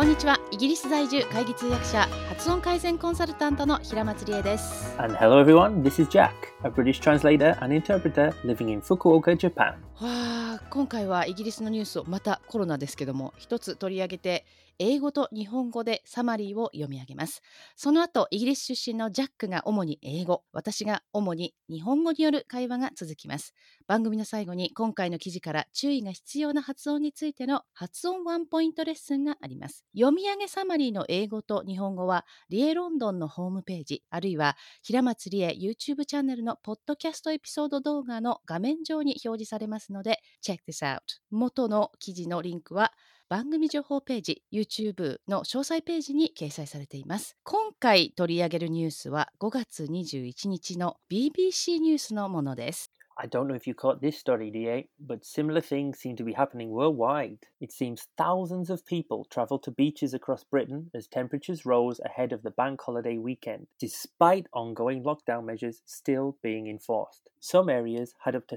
こんにちはイギリス在住会議通訳者発音改善コンサルタントの平松理恵です And hello everyone, this is Jack, a British translator and interpreter living in Fukuoka, Japan. わあ今回はイギリスのニュースをまたコロナですけども一つ取り上げて英語と日本語でサマリーを読み上げます。その後イギリス出身のジャックが主に英語。私が主に日本語による会話が続きます。番組の最後に今回の記事から注意が必要な発音についての発音ワンポイントレッスンがあります。読み上げサマリーの英語と日本語はリエロンドンのホームページあるいは平松理恵 YouTube チャンネルのポッドキャストエピソード動画の画面上に表示されますので Check this out 元の記事のリンクは番組情報ページ YouTube の詳細ページに掲載されています今回取り上げるニュースは5月21日の BBC ニュースのものです I don't know if you caught this story, DA, but similar things seem to be happening worldwide. It seems thousands of people travel to beaches across Britain as temperatures rose ahead of the bank holiday weekend, despite ongoing lockdown measures still being enforced. Some areas had up to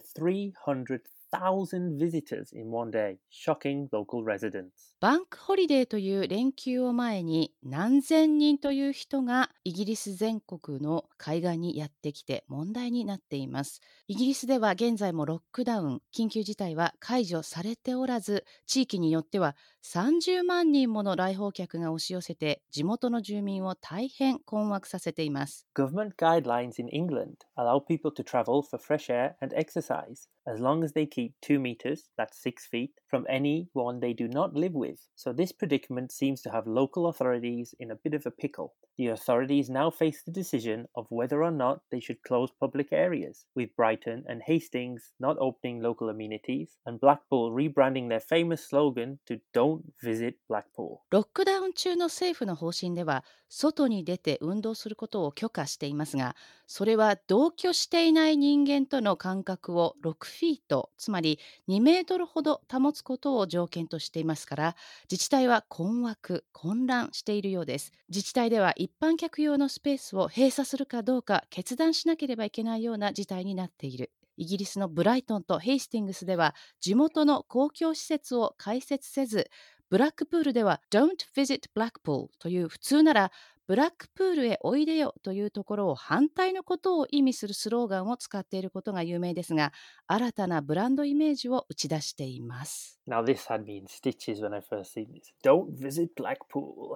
1,000 visitors in one day, shocking local residents. バンクホリデーという連休を前に何千人という人がイギリス全国の海岸にやってきて問題になっています。イギリスでは現在もロックダウン、緊急事態は解除されておらず、地域によっては30万人もの来訪客が押し寄せて地元の住民を大変困惑させています。 Government guidelines in England allow people to travel for fresh air and exercise as long as they keep 2 meters, that's 6 feet, from anyone they do not live with. So this predicament seems to have local authorities in a bit of a pickle. The authorities now face the decision of whether or not they should close public areas, with Brighton and Hastings not opening local amenities and Blackpool rebranding their famous slogan to Don't Visit Blackpool. ロックダウン中の政府の方針では 外に出て運動することを許可していますがそれは同居していない人間との間隔を6フィートつまり2メートルほど保つことを条件としていますから自治体は困惑混乱しているようです。自治体では一般客用のスペースを閉鎖するかどうか決断しなければいけないような事態になっている。イギリスのブライトンとヘイスティングスでは地元の公共施設を開設せずブラックプールでは Don't visit Blackpool という普通ならブラックプールへおいでよというところを反対のことを意味するスローガンを使っていることが有名ですが新たなブランドイメージを打ち出しています。Now, this had me in stitches when I first seen this. Don't visit Blackpool.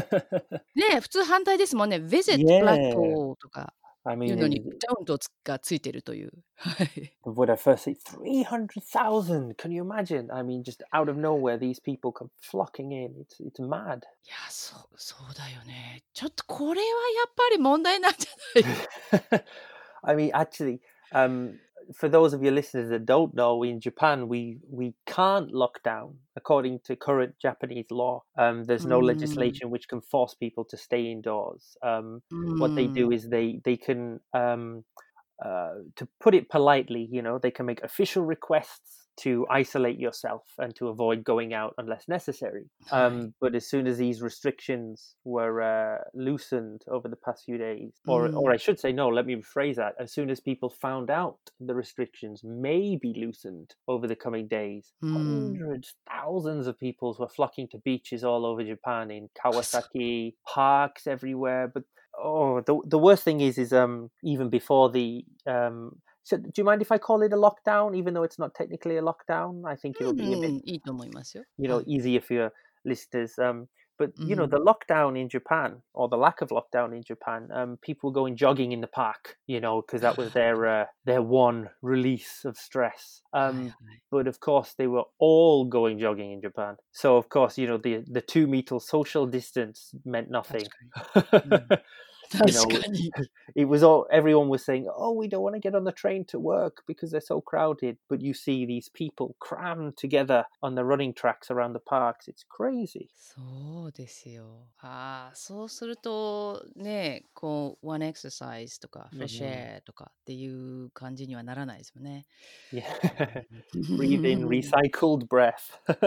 ねえ普通反対ですもんね Visit. Blackpool とか I い mean, うのに it- Don't がついてるという。はい。 when I first see 300,000, can you imagine? I mean, just out of nowhere, these people come flocking in. It's, it's mad. いやそうそうだよね。ちょっとこれはやっぱり問題なんじゃない I mean, actually, um, for those of your listeners that don't know, in Japan, we, we can't lock down according to current Japanese law. Um, there's no Mm. legislation which can force people to stay indoors. Um, what they do is they they can um uh to put it politely you know they can make official requests to isolate yourself and to avoid going out unless necessary. Um but as soon as these restrictions were uh, loosened over the past few days or or i should say no let me rephrase that. As soon as people found out the restrictions may be loosened over the coming days Mm. hundreds thousands of people were flocking to beaches all over japan in kawasaki parks everywhere but oh, the the worst thing is is um even before the um. So, do you mind if I call it a lockdown, even though it's not technically a lockdown? I think it'll be a bit, you know, easier for your listeners. Um, but you know, the lockdown in Japan or the lack of lockdown in Japan, um, people going jogging in the park, you know, because that was their uh, their one release of stress. Um, but of course, they were all going jogging in Japan. So of course, you know, the the two meter social distance meant nothing. you know, 確かに。 it was all everyone was saying oh we don't want to get on the train to work because they're so crowded but you see these people crammed together on the running tracks around the parks it's crazy そうですよ。ああ、そうするとね、こう、one exercise とか、うん fresh air とかっていう感じにはならないですよね。 yeah breathe in recycled breath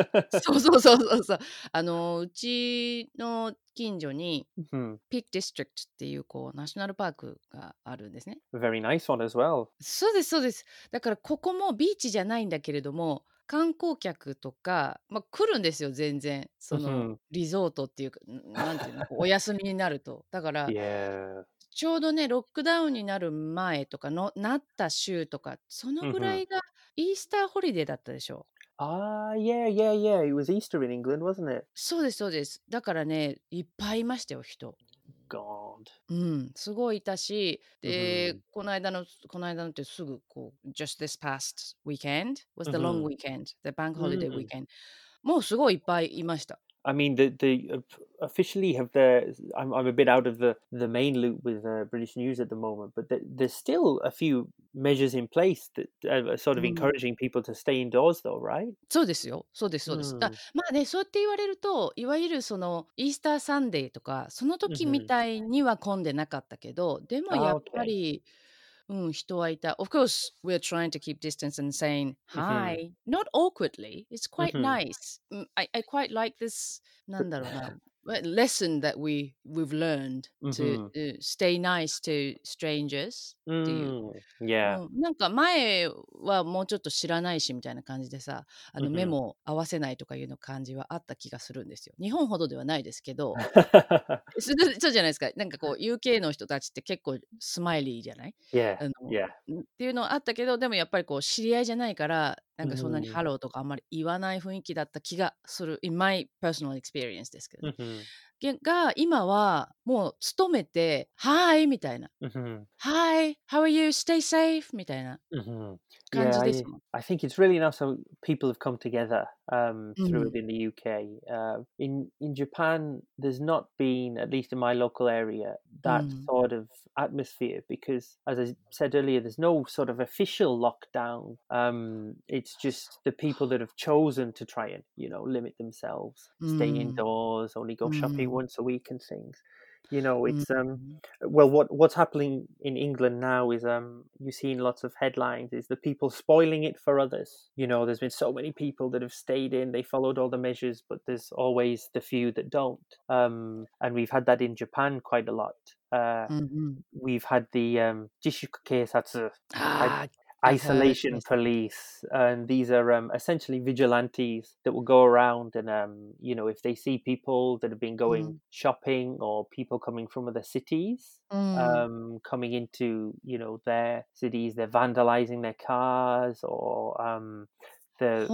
そうそうそうそうそう。あの、うちの 近所に Hmm, Peak District っていうこうナショナルパークがあるんですね。very nice one as well そうですそうです。だからここもビーチじゃないんだけれども、観光客とか、まあ、来るんですよ全然その Mhm. リゾートっていうかんなんていうの お休みになるとだから Yeah. ちょうどねロックダウンになる前とかのなった週とかそのぐらいがイースターホリデーだったでしょ Ah, yeah, yeah, yeah. It was Easter in England, wasn't it? そうですそうですだからねいっぱいいましたよ人 God. うんすごいいたしで、うんこの間のこの間のってすぐこう just this past weekend was the うん long weekend the bank holiday うん weekend もうすごいいっぱいいました I mean, the the uh, officially have the. I'm I'm a bit out of the the main loop with uh, British news at the moment, but the, there's still a few measures in place that are sort of Mm. encouraging people to stay indoors, though, right? そうですよ。そうです、そうです。だうんまあね、そうやって言われると、いわゆるそのイースターサンデーとか、その時みたいには混んでなかったけど、でもあやっ OK ぱり、う ん、人はいた。Of course, we're trying to keep distance and saying うん hi, not awkwardly. It's quite うん nice. うん I, I quite like this, なんだろうな。 Lesson that we we've learned うん to、uh, stay nice to strangers っていう。Mm, yeah. うん、なんか前はもうちょっと知らないしみたいな感じでさあの目も合わせないとかいうの感じはあった気がするんですよ。日本ほどではないですけど そそうじゃないですかなんかこう UK の人たちって結構 smiley じゃない？Yeah. あの Yeah. っていうのはあったけどでもやっぱりこう知り合いじゃないからなんかそんなにうんハローとかあんまり言わない雰囲気だった気がする in my personal experience ですけど、ね Mhm. げが今はもう勤めて「はい」みたいな Mhm. 「はい」「How are you? Stay safe」みたいな Mhm. 感 Yeah, じ I, ですもん。 I think it's really nice how people have come together um, through Mhm. it in the UK. Uh, in in Japan, there's not been, at least in my local area, that Mm. sort of atmosphere because, as I said earlier, there's no sort of official lockdown. Um, it's just the people that have chosen to try and you know limit themselves mm. stay indoors only go mm. shopping once a week and things you know it's mm. um mm-hmm. uh, well what what's happening in england now is um you've seen lots of headlines is the people spoiling it for others you know there's been so many people that have stayed in they followed all the measures but there's always the few that don't um and we've had that in japan quite a lot uh, mm-hmm. We've had the um, jishuku keisatsu. Ah, isolation police, and these are um, essentially vigilantes that will go around and um, you know if they see people that have been going mm. shopping or people coming from other cities, mm. um, coming into you know their cities, they're vandalizing their cars or um, the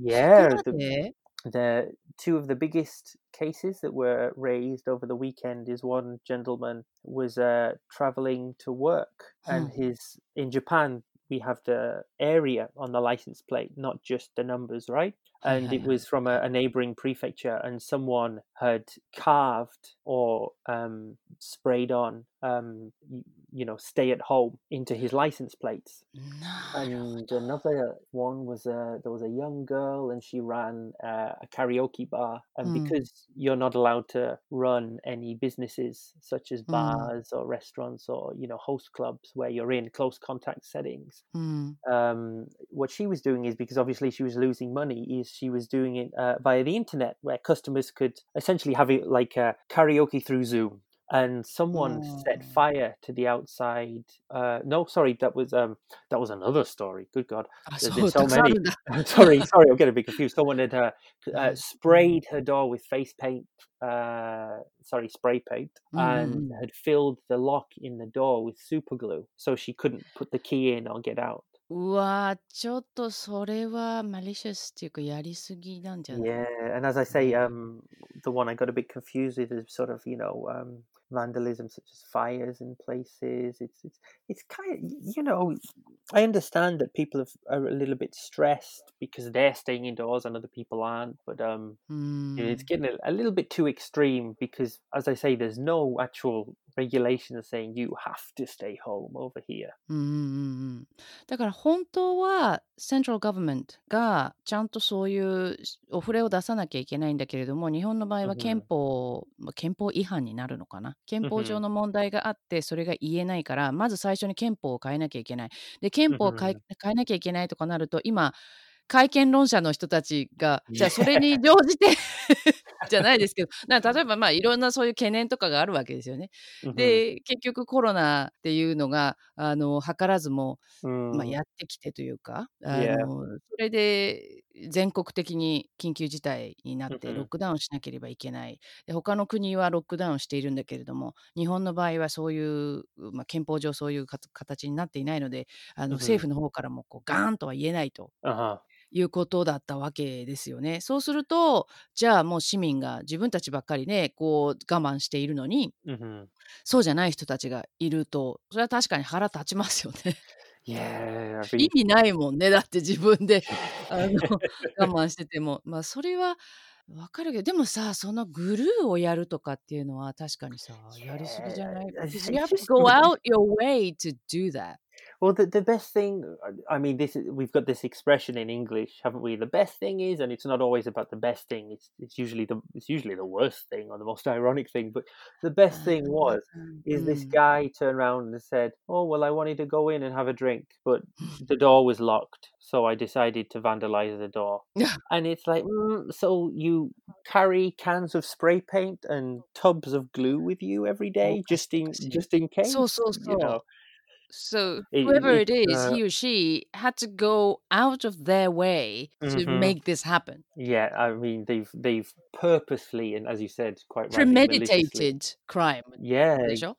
yeah. The, the two of the biggest cases that were raised over the weekend is one gentleman was uh, traveling to work and Hmm. his in japan we have the area on the license plate not just the numbers right Oh, and yeah, it was from a, a, neighboring prefecture and someone had carved or um, sprayed on um, you know stay at home into his license plates no. and another one was a there was a young girl and she ran uh, a karaoke bar and mm. because you're not allowed to run any businesses such as hmm. bars mm. or restaurants or you know host clubs where you're in close contact settings mm. um, what she was doing is because obviously she was losing money is she was doing it uh, via the internet, where customers could essentially have it like a karaoke through Zoom. And someone mm. set fire to the outside. Uh, no, sorry, that was um, that was another story. Good God, there's been so many. sorry, sorry, I'm getting a bit confused. Someone had uh, uh sprayed her door with face paint. Uh, sorry, spray paint, mm. and had filled the lock in the door with super glue, so she couldn't put the key in or get out. うわー、ちょっとそれはマリシャスっていうかやりすぎなんじゃない Yeah, and as I say, um, the one I got a bit confused with is sort of you know um, vandalism, such as fires in places. It's it's it's kind of you know, I understand that people have, are a little bit stressed because they're staying indoors and other people aren't, but um, う you know, it's ん。 getting a, a little bit too extreme because, as I say, there's no actual regulation saying you have to stay home over here. うんうんうん。うんだから本当は Central Government がちゃんとそういうお触れを出さなきゃいけないんだけれども日本の場合はうん憲法、まあ憲法違反になるのかな。憲法上の問題があってそれが言えないからまず最初に憲法を変えなきゃいけない。で憲法を変えうん。変えなきゃいけないとかなると今会見論者の人たちがじゃあそれに乗じて じゃないですけど な例えばまあいろんなそういう懸念とかがあるわけですよね。で結局コロナっていうのがあの図らずも、まあ、やってきてというかあのそれで全国的に緊急事態になってロックダウンしなければいけない。で他の国はロックダウンしているんだけれども日本の場合はそういう、まあ、憲法上そういう形になっていないのであの政府の方からもこうガーンとは言えないと。いうことだったわけですよね。そうするとじゃあもう市民が自分たちばっかりねこう我慢しているのに、そうじゃない人たちがいるとそれは確かに腹立ちますよね。意味ないもんね。だって自分で あの我慢してても。まあそれはわかるけど、でもさ、そのグルーをやるとかっていうのは確かにさ、やりすぎじゃない？You have to go out your way to do that. Well, the, the best thing, I mean, this is, we've got this expression in English, haven't we? The best thing is, and it's not always about the best thing. It's it's usually the it's usually the worst thing or the most ironic thing. But the best ah, thing was mm, is this mm. guy turned around and said, "Oh well, I wanted to go in and have a drink, but the door was locked, so I decided to vandalize the door." and it's like, mm, so you carry cans of spray paint and tubs of glue with you every day, oh, just in just in case. So so so. You know? So It- whoever it- it is, uh, he or she had to go out of their way to Mhm. make this happen. Yeah, I mean they've they've purposely and as you said quite rightly maliciously. Premeditated crime Yeah. でしょ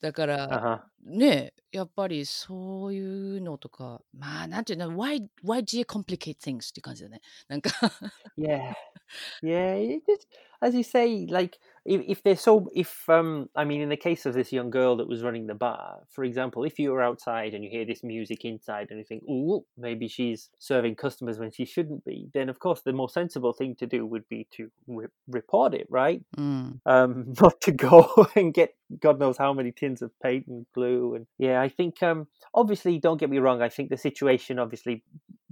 だから、 Uh-huh. ねえやっぱりそういうのとかまあなんていうの why, why do you complicate things っていう感じだねなんか Yeah. Yeah, it just as you say, like if, if they're so if um I mean in the case of this young girl that was running the bar, for example, if you were outside and you hear this music inside and you think, oh, maybe she's serving customers when she shouldn't be, then of course the more sensible thing to do would be to re- report it, right? うん、um, not to go and get God knows how many tins of paint and glue. And yeah, I think um, obviously, don't get me wrong. I think the situation obviously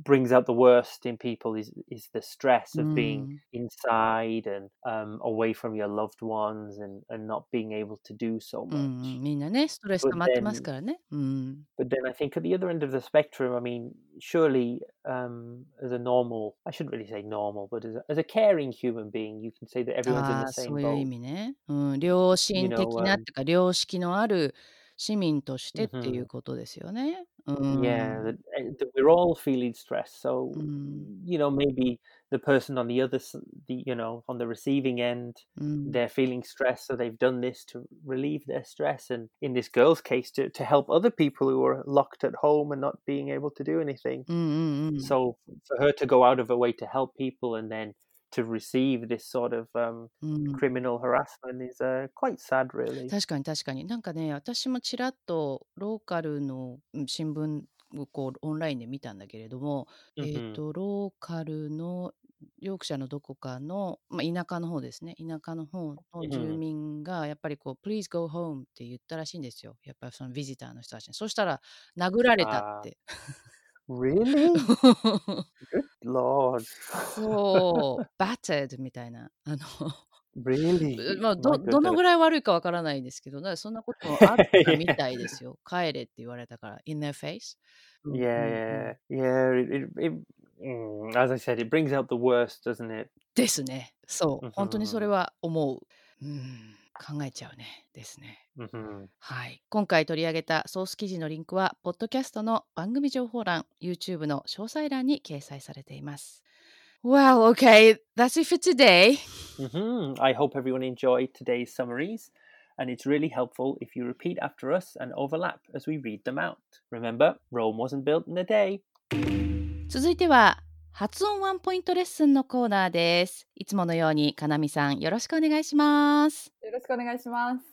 brings out the worst in people is is the stress of being inside and um, away from your loved ones and and not being able to do so うん much. うんみんなねストレス But 溜まってます then からね、うん、 but then I think at the other end of the spectrum, I mean, surely um, as a normal, I shouldn't really say normal, but as a, as a caring human being, you can say that everyone's in あ the あ same そういう意 boat. 味ね、うん、良 You 心 know, 的なっ um, ていうか良識のある 市民としてっていう mhm. ことですよね。う Yeah, ん that, eh, that we're all feeling stress. So, うん、 you know, maybe the person on the other, s- the you know, on the receiving end, うん、 they're feeling stress, so they've done this to relieve their stress, and in this girl's case, to to help other people who are locked at home and not being able to do anything. うんうんうん So, for her to go out of her way to help people and then to receive this sort of um, うん。criminal harassment is uh, quite sad, really. 確かに確かに。なんかね私もちらっとローカルのうん新聞をこうオンラインで見たんだけれども、えっ、Mhm. とローカルのヨークシャーのどこかの、まあ、田舎の方ですね。田舎の方の住うん民がやっぱりこう「Please go home」って言ったらしいんですよ。やっぱりそのビジターの人たちに。そしたら殴られたっ Ah, て really? Good lord. そう「battered」みたいなあの Really? まあ、どどの.ぐらい悪いかわからないですけど、だからそんなこともあったみたいですよ。帰れって言われたから、in their face。うんうんうん Yeah, yeah. It, it, it, mm, as I said, it brings out the worst, doesn't it? ですね。そう、うん本当にそれは思う。うん、考えちゃうね。ですね。hmm はい。今回取り上げたソース記事のリンクは、ポッドキャストの番組情報欄、YouTube の詳細欄に掲載されています。Well, okay, that's it for today. hmm I hope everyone enjoyed today's summaries, and it's really helpful if you repeat after us and overlap as we read them out. Remember, Rome wasn't built in a day. 続いては発音ワンポイントレッスンのコーナーです。いつものようにかなみさんよろしくお願いします。よろしくお願いします。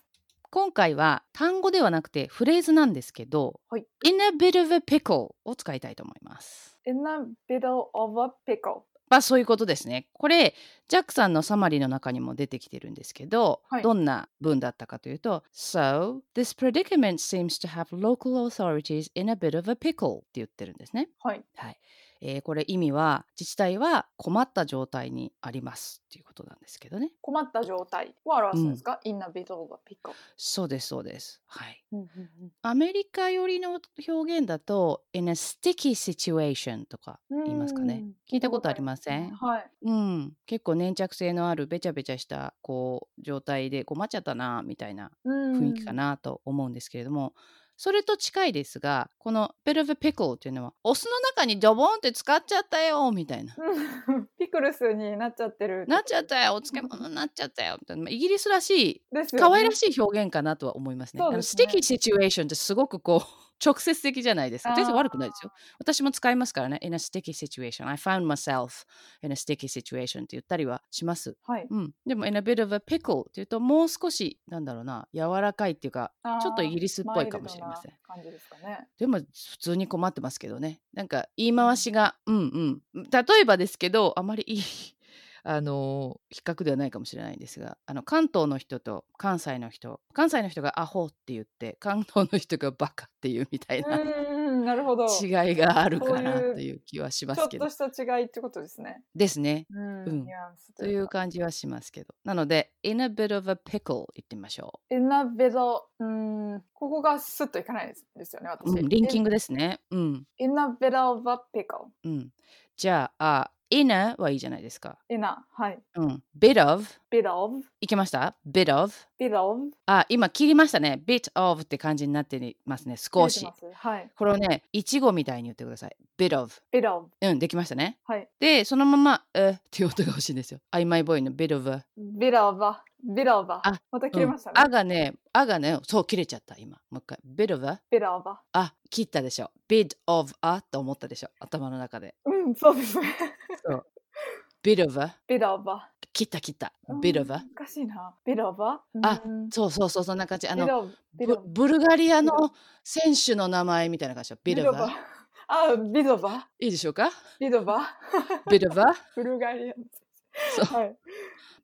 今回は単語ではなくてフレーズなんですけど、はい In a bit of a pickle を使いたいと思います。In a bit of a pickle. まあそういうことですね。これジャックさんのサマリーの中にも出てきてるんですけど、はいどんな文だったかというと So, this predicament seems to have local authorities in a bit of a pickle って言ってるんですね。はい。えーこれ意味は自治体は困った状態にありますっていうことなんですけどね。困った状態を表すんですか、?in a bit of a pickle。そうですそうです。はい。うんうんアメリカ寄りの表現だと in a sticky situation とかうん言いますかね。聞いたことありません？はい。うん、結構粘着性のあるべちゃべちゃしたこう状態で困っちゃったなみたいな雰雰囲気か。なと思うんですけれども、それと近いですがこの bit of a pickle っていうのはお酢の中にドボンって使っちゃったよみたいな。う んピクルスになっちゃってる。なっちゃったよお漬物になっちゃったよみたいなまあイギリスらしいね可愛らしい表現かなとは思いますね。あのそうですね sticky situation ってすごくこう直接的じゃないですか。全然悪くないですよ。私も使いますからね。in a sticky situation. I found myself in a sticky situation って言ったりはします。はい。うん。でも in a bit of a pickle っていうともう少しなんだろうな柔らかいっていうかちょっとイギリスっぽいかもしれません。感じですかね。でも普通に困ってますけどね。なんか言い回しがうんうん。例えばですけどあまりいいあの比較ではないかもしれないんですがあの関東の人と関西の人関西の人がアホって言って関東の人がバカっていうみたいうななるほど。ち違いがあるかなという気はしまょっすけどとした違いってことですね。ですね。うん。うんという。感じはしますけどなので in a bit of a pickle 言ってみましょ in a bit of うん、ここがスッといかないですですよね、う。私。うん、リンキングですね。うん。in a bit of a pickle。うん。じゃあ、in a はいいじゃないですか。in a、はい。うん。bit of bit of、いけました ?bit of bit of。あ、今切りましたね。bit of って感じになってますね。少しはい。これをね、いちごみたいに言ってください。bit of。bit of。うん、できましたね。はい。で、そのまま、えっていう音が欲しいんですよ。曖昧ボーイの bit of bit of bit of a。あまた切れましたうんあね。がね、あがね、そう、切れちゃった、今。もう一回。bit of a。bit of a。あ、切ったでしょ。bit of a と思ったでしょ。頭の中で。うん、そうですね。そう。bit of a。bit of a。切った切った。bit of a。難しいな。bit of a。あうんそうそうそう、そんな感じ。あの、ブルガリアの選手の名前みたいな感じで bit of a。あ、bit of a。いいでしょうか？bit of a。bit of a。ブルガリアン。そう。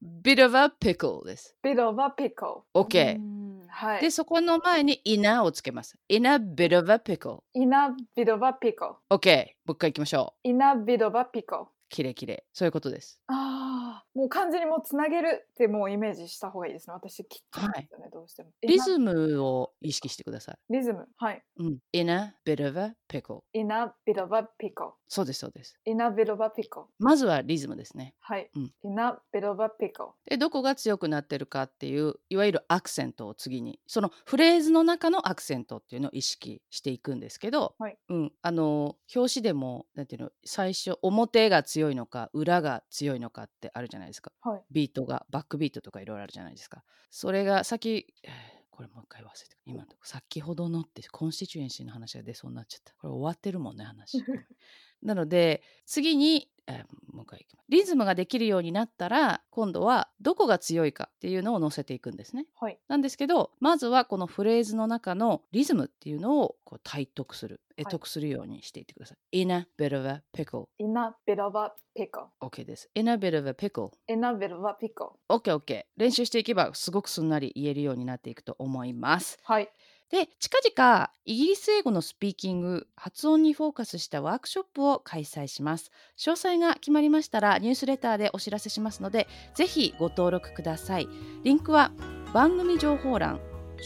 ビドバピコルです。ビドバピクル。OK。はい、で、そこの前にイナをつけます。イナビドバピコル。イナビドバピクル。OK。もう一回いきましょう。イナビドバピコル。きれいきれい。そういうことです。ああ、もう完全にもうつなげるってもうイメージした方がいいですね。私切っちゃうんですよね、どうしても。リズムを意識してください。リズム。はい。うん。in a bit of a pickle。in a bit of a pickle。そうです、そうです。in a bit of a pickle。まずはリズムですね。はい。うん in a bit of a pickle。で、どこが強くなってるかっていう、いわゆるアクセントを次に、そのフレーズの中のアクセントっていうのを意識していくんですけど、はいうん、あの、表紙でも、なんていうの、最初、表が強いのか、裏が強いのかってあるじゃないですか。はい。ビートが、バックビートとかいろいろあるじゃないですか。それが先、え ーこれもう一回忘れて、今のとこ先ほどのって constituency の話が出そうになっちゃった。これ終わってるもんね、話。なので次に、えーもう一回いきますリズムができるようになったら今度はどこが強いかっていうのを載せていくんですね。はい。なんですけどまずはこのフレーズの中のリズムっていうのをこう体得する得得するようにしていってください。In a bit of a pickle in a bit of a pickle。OK です。In a bit of a pickle in a bit of a pickle。OKOK 練習していけばすごくすんなり言えるようになっていくと思います。はい。で近々イギリス英語のスピーキング発音にフォーカスしたワークショップを開催します詳細が決まりましたらニュースレターでお知らせしますのでぜひご登録くださいリンクは番組情報欄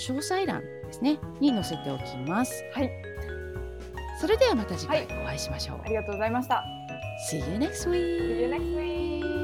詳細欄ですねに載せておきますはい。それではまた次回はお会いしましょう、ありがとうございました。See you next week.